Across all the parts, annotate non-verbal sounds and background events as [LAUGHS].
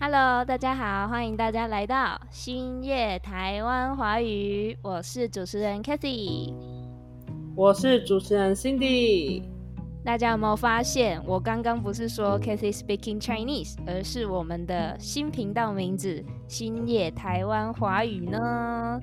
Hello，大家好，欢迎大家来到星夜台湾华语，我是主持人 Kathy，我是主持人 Cindy。大家有没有发现，我刚刚不是说 Kathy speaking Chinese，而是我们的新频道名字星夜台湾华语呢？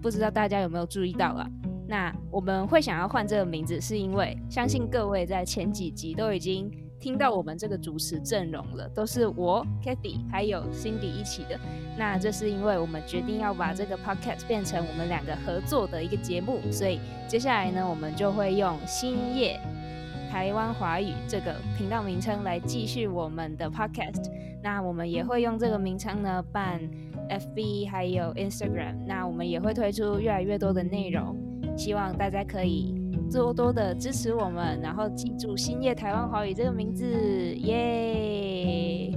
不知道大家有没有注意到啊？那我们会想要换这个名字，是因为相信各位在前几集都已经。听到我们这个主持阵容了，都是我 Kathy 还有 Cindy 一起的。那这是因为我们决定要把这个 podcast 变成我们两个合作的一个节目，所以接下来呢，我们就会用新叶台湾华语这个频道名称来继续我们的 podcast。那我们也会用这个名称呢办 FB 还有 Instagram。那我们也会推出越来越多的内容，希望大家可以。多多的支持我们，然后记住“兴业台湾华语”这个名字，耶！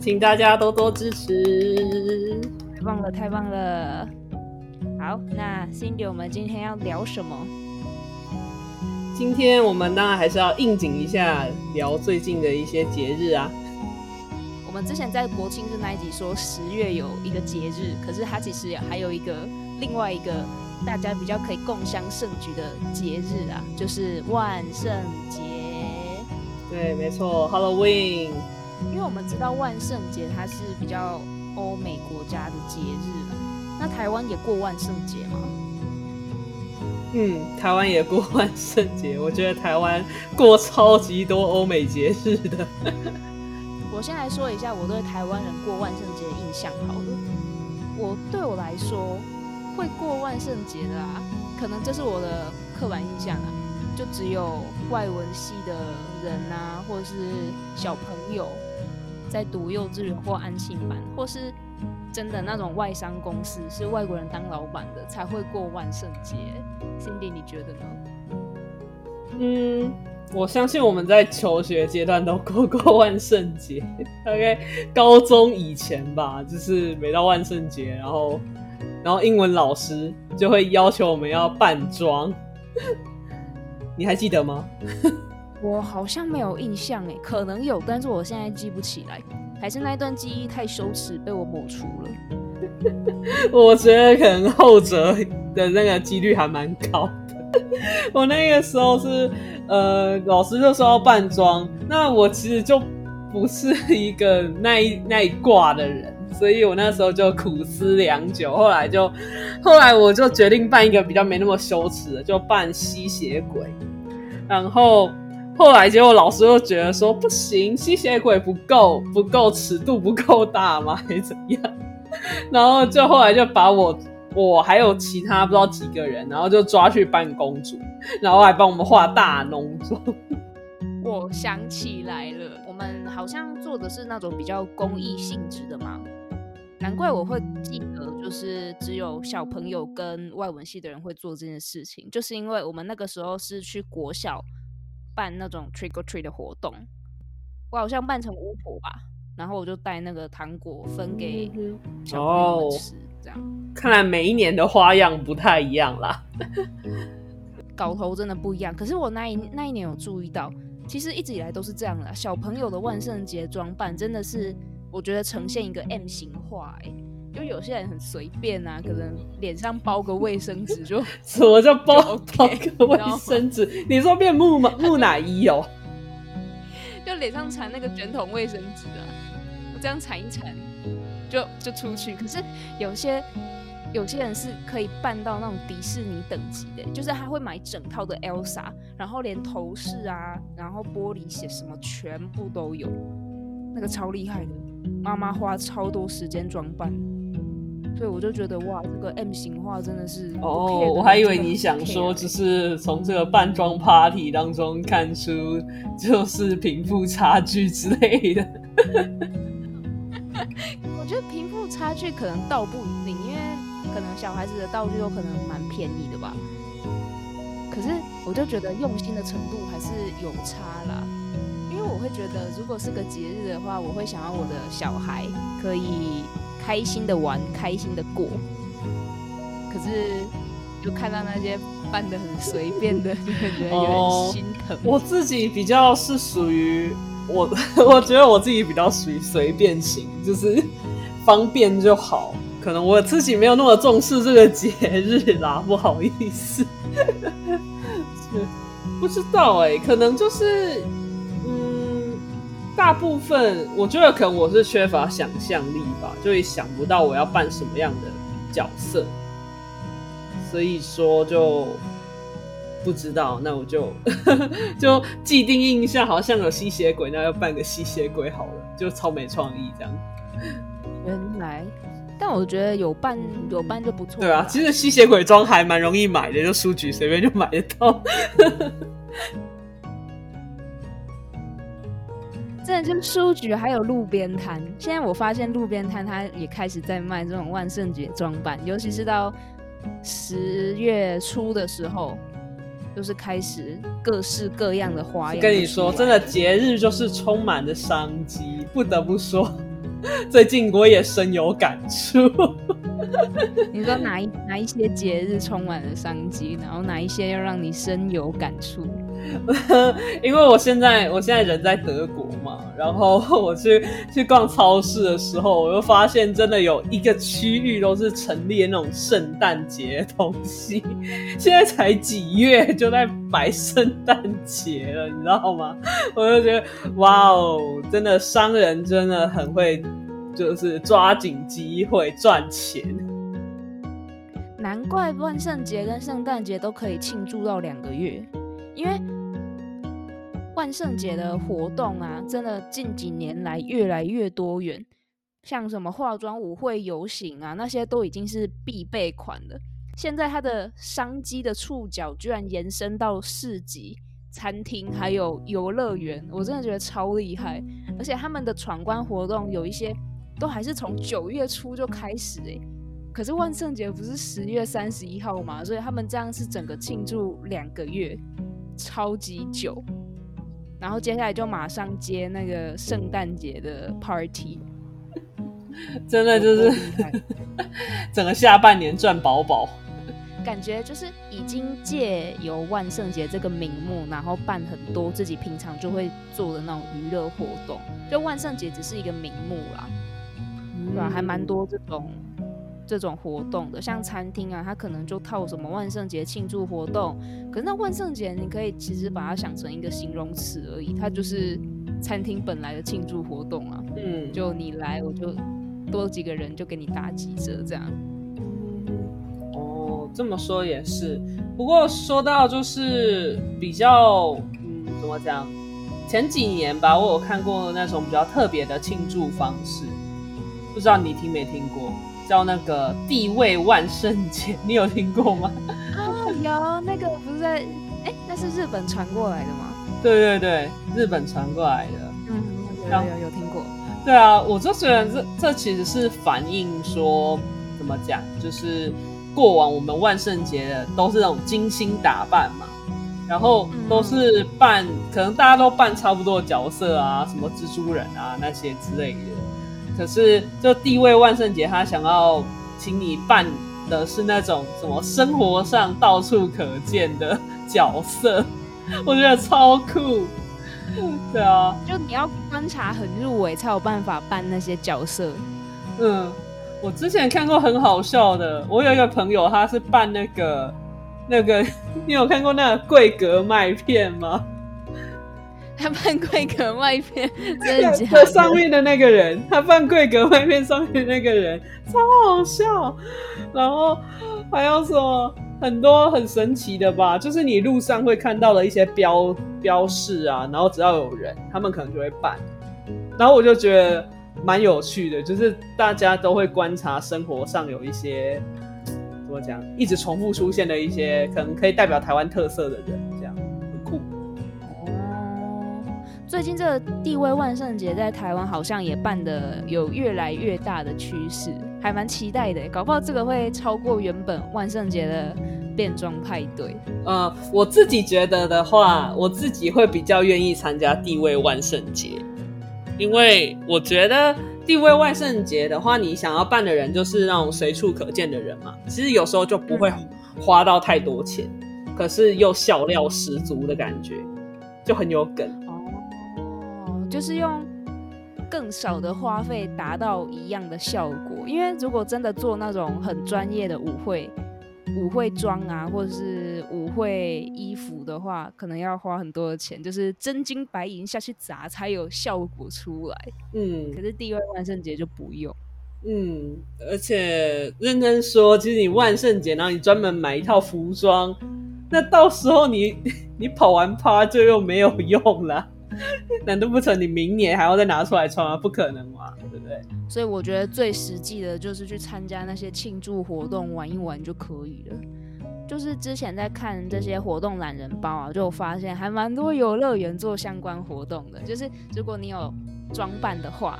请大家多多支持，太棒了，太棒了！好，那 Cindy，我们今天要聊什么？今天我们当然还是要应景一下，聊最近的一些节日啊。我们之前在国庆日那一集说十月有一个节日，可是它其实还有一个另外一个。大家比较可以共襄盛举的节日啊，就是万圣节。对，没错，Halloween。因为我们知道万圣节它是比较欧美国家的节日那台湾也过万圣节吗？嗯，台湾也过万圣节。我觉得台湾过超级多欧美节日的。[LAUGHS] [LAUGHS] 我先来说一下我对台湾人过万圣节的印象好了。我对我来说。会过万圣节的啊，可能这是我的刻板印象啊，就只有外文系的人啊，或者是小朋友在读幼稚园或安庆班，或是真的那种外商公司是外国人当老板的才会过万圣节。Cindy，你觉得呢？嗯，我相信我们在求学阶段都过过万圣节，[LAUGHS] 大概高中以前吧，就是每到万圣节，然后。然后英文老师就会要求我们要扮装，[LAUGHS] 你还记得吗？[LAUGHS] 我好像没有印象诶，可能有，但是我现在记不起来，还是那段记忆太羞耻被我抹除了。[LAUGHS] 我觉得可能后者的那个几率还蛮高的。我那个时候是呃，老师就说要扮装，那我其实就不是一个那一那一挂的人。所以我那时候就苦思良久，后来就，后来我就决定办一个比较没那么羞耻的，就办吸血鬼。然后后来结果老师又觉得说不行，吸血鬼不够，不够尺度不够大吗？[LAUGHS] 还是怎样？然后就后来就把我，我还有其他不知道几个人，然后就抓去扮公主，然后还帮我们化大浓妆。我想起来了，我们好像做的是那种比较公益性质的嘛。难怪我会记得，就是只有小朋友跟外文系的人会做这件事情，就是因为我们那个时候是去国小办那种 trick or treat 的活动，我好像扮成巫婆吧，然后我就带那个糖果分给小朋友吃，这样。看来每一年的花样不太一样啦，[LAUGHS] [LAUGHS] 搞头真的不一样。可是我那一那一年有注意到，其实一直以来都是这样的，小朋友的万圣节装扮真的是。我觉得呈现一个 M 型化，哎，就有些人很随便啊，可能脸上包个卫生纸就 [LAUGHS] 什么叫包 [LAUGHS] 包个卫生纸？你说变木马 [LAUGHS] 木乃伊哦？就脸上缠那个卷筒卫生纸啊，我这样缠一缠就就出去。可是有些有些人是可以办到那种迪士尼等级的，就是他会买整套的 Elsa，然后连头饰啊，然后玻璃鞋什么全部都有，那个超厉害的。妈妈花超多时间装扮，所以我就觉得哇，这个 M 型化真的是哦，我还以为你想说，只是从这个扮装 party 当中看出就是贫富差距之类的。[LAUGHS] 我觉得贫富差距可能倒不一定，因为可能小孩子的道具有可能蛮便宜的吧。可是我就觉得用心的程度还是有差啦。因为我会觉得，如果是个节日的话，我会想要我的小孩可以开心的玩，开心的过。可是，就看到那些扮的很随便的，[LAUGHS] 就觉得有点心疼。我自己比较是属于我 [LAUGHS] 我觉得我自己比较属于随便型，就是方便就好。可能我自己没有那么重视这个节日啦，不好意思。[LAUGHS] 不知道哎，可能就是嗯，大部分我觉得可能我是缺乏想象力吧，就会想不到我要扮什么样的角色，所以说就不知道。那我就 [LAUGHS] 就既定印象，好像有吸血鬼，那要扮个吸血鬼好了，就超没创意这样。原来。但我觉得有伴有伴就不错。对啊，其实吸血鬼装还蛮容易买的，就书局随便就买得到。[LAUGHS] 真的就是书局还有路边摊，现在我发现路边摊它也开始在卖这种万圣节装扮，尤其是到十月初的时候，就是开始各式各样的花样。跟你说，真的节日就是充满了商机，不得不说。[LAUGHS] 最近我也深有感触。[LAUGHS] 你说哪一哪一些节日充满了商机，然后哪一些又让你深有感触？[LAUGHS] 因为我现在我现在人在德国嘛，然后我去去逛超市的时候，我就发现真的有一个区域都是陈列那种圣诞节东西。现在才几月就在摆圣诞节了，你知道吗？[LAUGHS] 我就觉得哇哦，真的商人真的很会，就是抓紧机会赚钱。难怪万圣节跟圣诞节都可以庆祝到两个月，因为。万圣节的活动啊，真的近几年来越来越多元，像什么化妆舞会、游行啊，那些都已经是必备款了。现在它的商机的触角居然延伸到市集、餐厅，还有游乐园，我真的觉得超厉害。而且他们的闯关活动有一些都还是从九月初就开始诶，可是万圣节不是十月三十一号嘛，所以他们这样是整个庆祝两个月，超级久。然后接下来就马上接那个圣诞节的 party，[LAUGHS] 真的就是 [LAUGHS] 整个下半年赚饱饱，感觉就是已经借由万圣节这个名目，然后办很多自己平常就会做的那种娱乐活动，就万圣节只是一个名目啦，对吧？还蛮多这种。这种活动的，像餐厅啊，它可能就套什么万圣节庆祝活动。可是那万圣节，你可以其实把它想成一个形容词而已，它就是餐厅本来的庆祝活动啊。嗯，就你来，我就多几个人就给你打几折这样。哦，这么说也是。不过说到就是比较，嗯，怎么讲？前几年吧，我有看过那种比较特别的庆祝方式，不知道你听没听过？叫那个地位万圣节，你有听过吗？啊，有那个不是在哎，那是日本传过来的吗？对对对，日本传过来的。嗯，有有有听过。对啊，我就觉得这这其实是反映说怎么讲，就是过往我们万圣节的都是那种精心打扮嘛，然后都是扮，可能大家都扮差不多的角色啊，什么蜘蛛人啊那些之类的。可是，就地位万圣节，他想要请你扮的是那种什么生活上到处可见的角色，[LAUGHS] 我觉得超酷。[LAUGHS] 对啊，就你要观察很入围，才有办法扮那些角色。嗯，我之前看过很好笑的，我有一个朋友，他是扮那个那个，[LAUGHS] 你有看过那个桂格麦片吗？他扮贵格麦片，真的假的？上面的那个人，他扮贵格麦片上面那个人，超好笑。然后还有什么很多很神奇的吧？就是你路上会看到的一些标标示啊，然后只要有人，他们可能就会扮。然后我就觉得蛮有趣的，就是大家都会观察生活上有一些怎么讲，一直重复出现的一些可能可以代表台湾特色的人。最近这个地位万圣节在台湾好像也办的有越来越大的趋势，还蛮期待的。搞不好这个会超过原本万圣节的变装派对。呃，我自己觉得的话，我自己会比较愿意参加地位万圣节，因为我觉得地位万圣节的话，你想要办的人就是那种随处可见的人嘛，其实有时候就不会花到太多钱，可是又笑料十足的感觉，就很有梗。就是用更少的花费达到一样的效果。因为如果真的做那种很专业的舞会，舞会妆啊，或者是舞会衣服的话，可能要花很多的钱，就是真金白银下去砸才有效果出来。嗯可是地位万圣节就不用。嗯，而且认真说，其实你万圣节，然后你专门买一套服装，那到时候你 [LAUGHS] 你跑完趴就又没有用了，[LAUGHS] 难道不成你明年还要再拿出来穿吗？不可能嘛，对不对？所以我觉得最实际的就是去参加那些庆祝活动，玩一玩就可以了。就是之前在看这些活动懒人包啊，就发现还蛮多游乐园做相关活动的。就是如果你有装扮的话，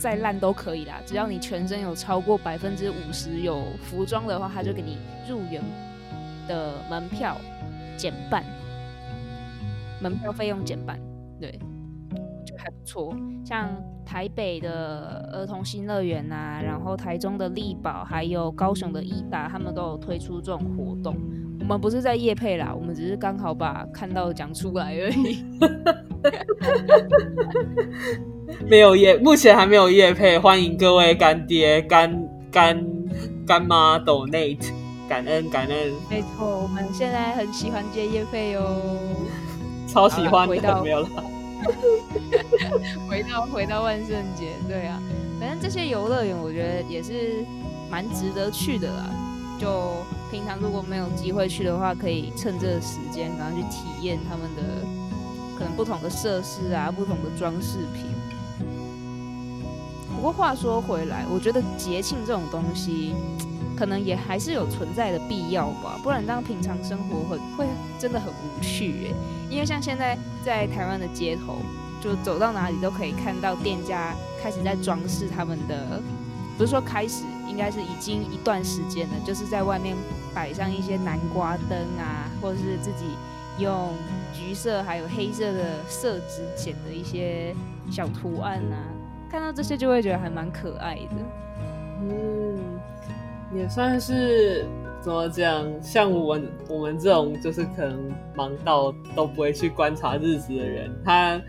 再烂都可以啦，只要你全身有超过百分之五十有服装的话，他就给你入园的门票减半，门票费用减半，对，就还不错。像台北的儿童新乐园啊，然后台中的力宝，还有高雄的义大，他们都有推出这种活动。我们不是在夜配啦，我们只是刚好把看到的讲出来而已。[LAUGHS] 没有夜，目前还没有夜配，欢迎各位干爹、干干干妈 donate，感恩感恩，没错，我们现在很喜欢接夜配哦。超喜欢的，回到没有了。[LAUGHS] 回到回到万圣节，对啊，反正这些游乐园我觉得也是蛮值得去的啦。就平常如果没有机会去的话，可以趁这个时间然后去体验他们的可能不同的设施啊，不同的装饰品。不过话说回来，我觉得节庆这种东西，可能也还是有存在的必要吧，不然当平常生活很会真的很无趣诶。因为像现在在台湾的街头，就走到哪里都可以看到店家开始在装饰他们的，不是说开始，应该是已经一段时间了，就是在外面摆上一些南瓜灯啊，或者是自己用橘色还有黑色的色纸剪的一些小图案啊，看到这些就会觉得还蛮可爱的。嗯，也算是怎么讲？像我我们这种就是可能忙到都不会去观察日子的人，他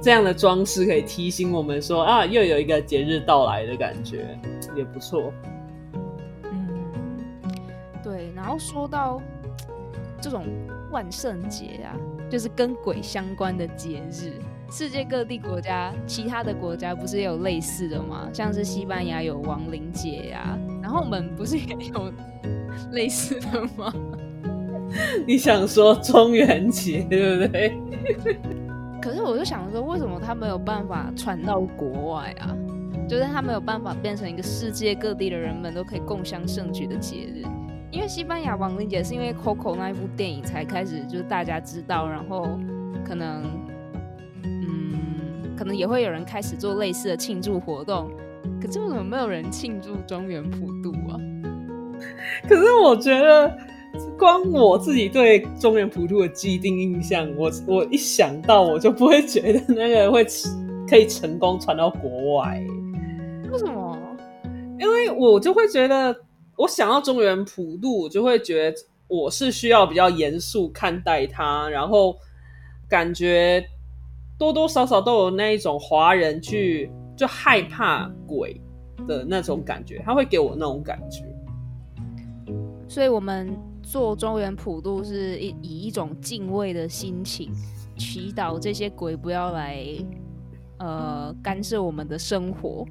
这样的装饰可以提醒我们说啊，又有一个节日到来的感觉，也不错。嗯，对。然后说到这种万圣节啊，就是跟鬼相关的节日，世界各地国家，其他的国家不是也有类似的吗？像是西班牙有亡灵节呀、然后我们不是也有类似的吗？[LAUGHS] 你想说中元节对不对？可是我就想说，为什么他没有办法传到国外啊？就是他没有办法变成一个世界各地的人们都可以共襄盛举的节日。因为西班牙亡灵节是因为 Coco 那一部电影才开始，就是大家知道，然后可能，嗯，可能也会有人开始做类似的庆祝活动。可是为什么没有人庆祝中原普渡啊？[LAUGHS] 可是我觉得，光我自己对中原普渡的既定印象，我我一想到我就不会觉得那个会可以成功传到国外。为什么？因为我就会觉得，我想到中原普渡，我就会觉得我是需要比较严肃看待它，然后感觉多多少少都有那一种华人去就害怕鬼的那种感觉，他会给我那种感觉。所以我们做中原普渡是以以一种敬畏的心情，祈祷这些鬼不要来呃干涉我们的生活，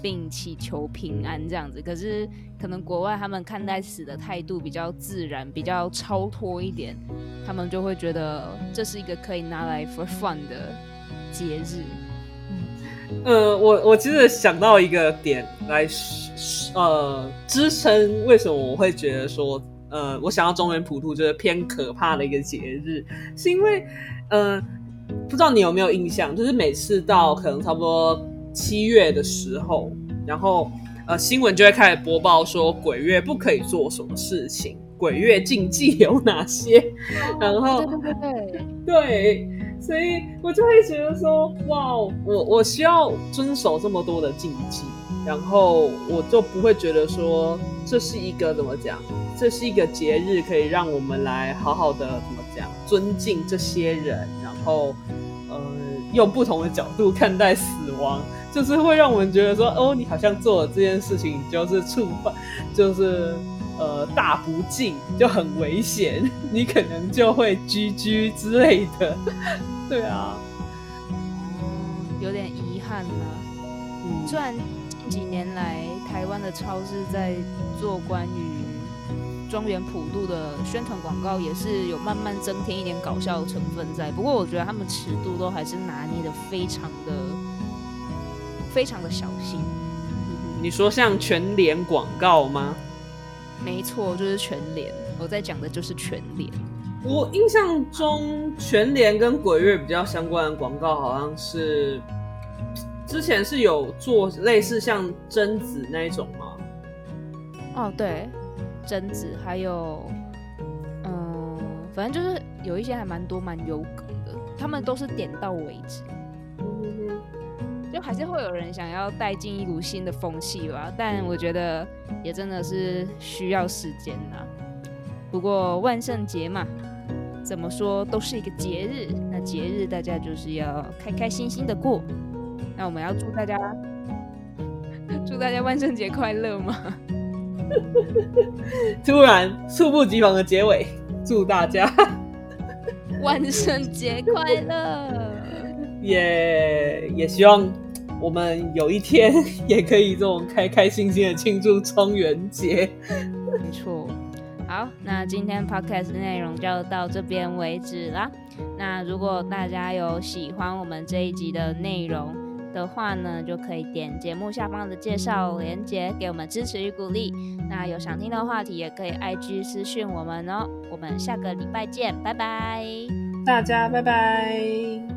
并祈求平安这样子。可是可能国外他们看待死的态度比较自然，比较超脱一点，他们就会觉得这是一个可以拿来 for fun 的节日。呃，我我其实想到一个点来，呃，支撑为什么我会觉得说，呃，我想要中原普渡就是偏可怕的一个节日，是因为，呃，不知道你有没有印象，就是每次到可能差不多七月的时候，然后呃，新闻就会开始播报说鬼月不可以做什么事情，鬼月禁忌有哪些，然后对对对对，对。所以我就会觉得说，哇，我我需要遵守这么多的禁忌，然后我就不会觉得说这是一个怎么讲，这是一个节日，可以让我们来好好的怎么讲，尊敬这些人，然后呃用不同的角度看待死亡，就是会让我们觉得说，哦，你好像做了这件事情，你就是触犯，就是呃大不敬，就很危险，你可能就会居居之类的。对啊，有点遗憾啦。嗯，虽然近几年来台湾的超市在做关于。庄园普渡的宣传广告也是有慢慢增添一点搞笑成分在，不过我觉得他们尺度都还是拿捏的非常的非常的小心。你说像全联广告吗？没错，就是全联。我在讲的就是全联。我印象中全联跟鬼月比较相关的广告，好像是之前是有做类似像贞子那一种吗？哦，对。贞子，还有，嗯，反正就是有一些还蛮多蛮有梗的，他们都是点到为止，就还是会有人想要带进一股新的风气吧。但我觉得也真的是需要时间啦。不过万圣节嘛，怎么说都是一个节日，那节日大家就是要开开心心的过。那我们要祝大家，[LAUGHS] 祝大家万圣节快乐吗？[LAUGHS] 突然猝不及防的结尾，祝大家万圣节快乐！也也希望我们有一天 [LAUGHS] 也可以这种开开心心的庆祝中元节。没错，好，那今天 podcast 内容就到这边为止啦。那如果大家有喜欢我们这一集的内容，的话呢，就可以点节目下方的介绍链接，给我们支持与鼓励。那有想听的话题，也可以 IG 私讯我们哦。我们下个礼拜见，拜拜，大家拜拜。